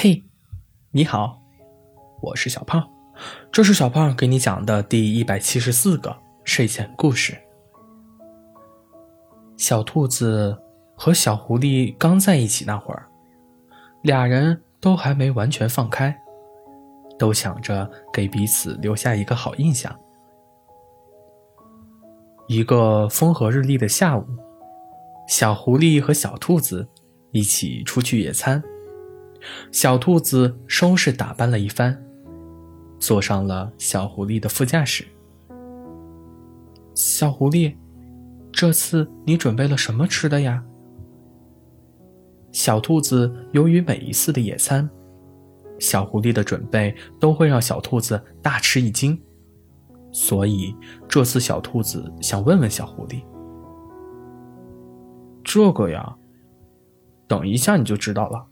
嘿，你好，我是小胖，这是小胖给你讲的第一百七十四个睡前故事。小兔子和小狐狸刚在一起那会儿，俩人都还没完全放开，都想着给彼此留下一个好印象。一个风和日丽的下午，小狐狸和小兔子一起出去野餐。小兔子收拾打扮了一番，坐上了小狐狸的副驾驶。小狐狸，这次你准备了什么吃的呀？小兔子由于每一次的野餐，小狐狸的准备都会让小兔子大吃一惊，所以这次小兔子想问问小狐狸：“这个呀，等一下你就知道了。”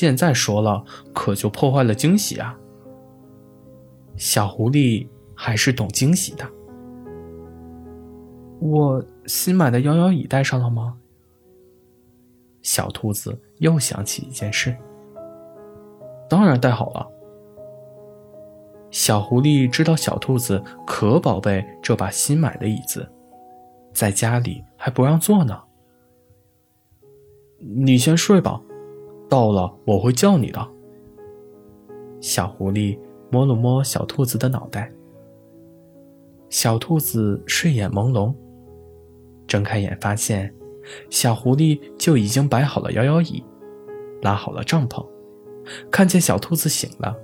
现在说了，可就破坏了惊喜啊！小狐狸还是懂惊喜的。我新买的摇摇椅带上了吗？小兔子又想起一件事。当然带好了。小狐狸知道小兔子可宝贝这把新买的椅子，在家里还不让坐呢。你先睡吧。到了，我会叫你的。小狐狸摸了摸小兔子的脑袋，小兔子睡眼朦胧，睁开眼发现，小狐狸就已经摆好了摇摇椅，拉好了帐篷。看见小兔子醒了，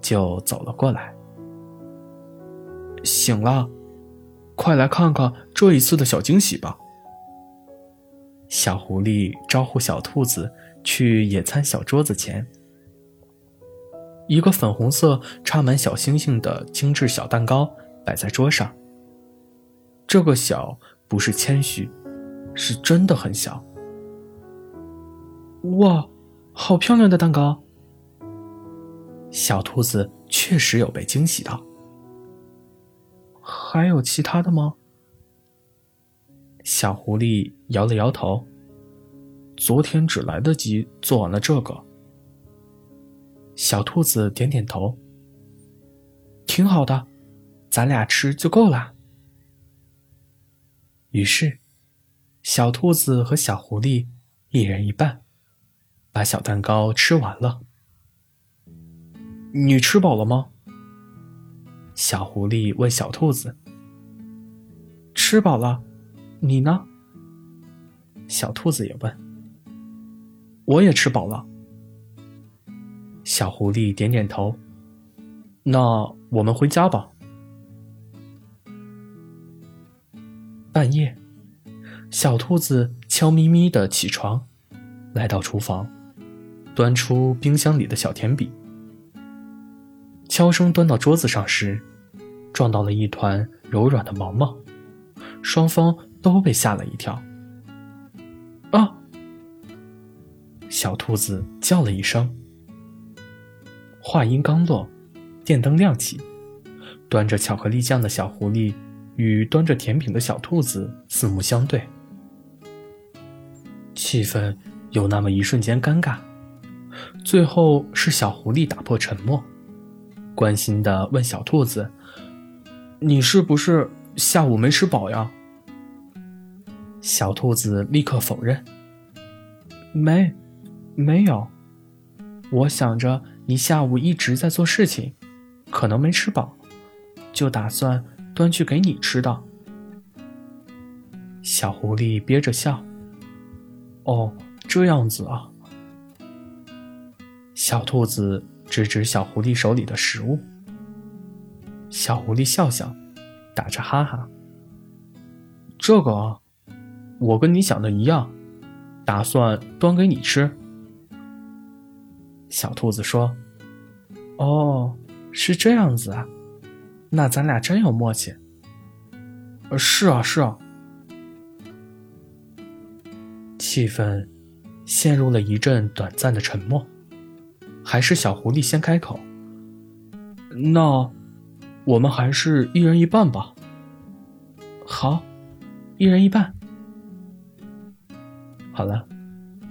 就走了过来。醒了，快来看看这一次的小惊喜吧。小狐狸招呼小兔子。去野餐小桌子前，一个粉红色插满小星星的精致小蛋糕摆在桌上。这个小不是谦虚，是真的很小。哇，好漂亮的蛋糕！小兔子确实有被惊喜到。还有其他的吗？小狐狸摇了摇头。昨天只来得及做完了这个。小兔子点点头，挺好的，咱俩吃就够了。于是，小兔子和小狐狸一人一半，把小蛋糕吃完了。你吃饱了吗？小狐狸问小兔子。吃饱了，你呢？小兔子也问。我也吃饱了。小狐狸点点头。那我们回家吧。半夜，小兔子悄咪咪的起床，来到厨房，端出冰箱里的小甜饼。悄声端到桌子上时，撞到了一团柔软的毛毛，双方都被吓了一跳。小兔子叫了一声，话音刚落，电灯亮起，端着巧克力酱的小狐狸与端着甜品的小兔子四目相对，气氛有那么一瞬间尴尬。最后是小狐狸打破沉默，关心的问小兔子：“你是不是下午没吃饱呀？”小兔子立刻否认：“没。”没有，我想着你下午一直在做事情，可能没吃饱，就打算端去给你吃的。小狐狸憋着笑。哦，这样子啊。小兔子指指小狐狸手里的食物。小狐狸笑笑，打着哈哈。这个啊，我跟你想的一样，打算端给你吃。小兔子说：“哦，是这样子啊，那咱俩真有默契。”“是啊，是啊。”气氛陷入了一阵短暂的沉默，还是小狐狸先开口：“那我们还是一人一半吧。”“好，一人一半。”好了，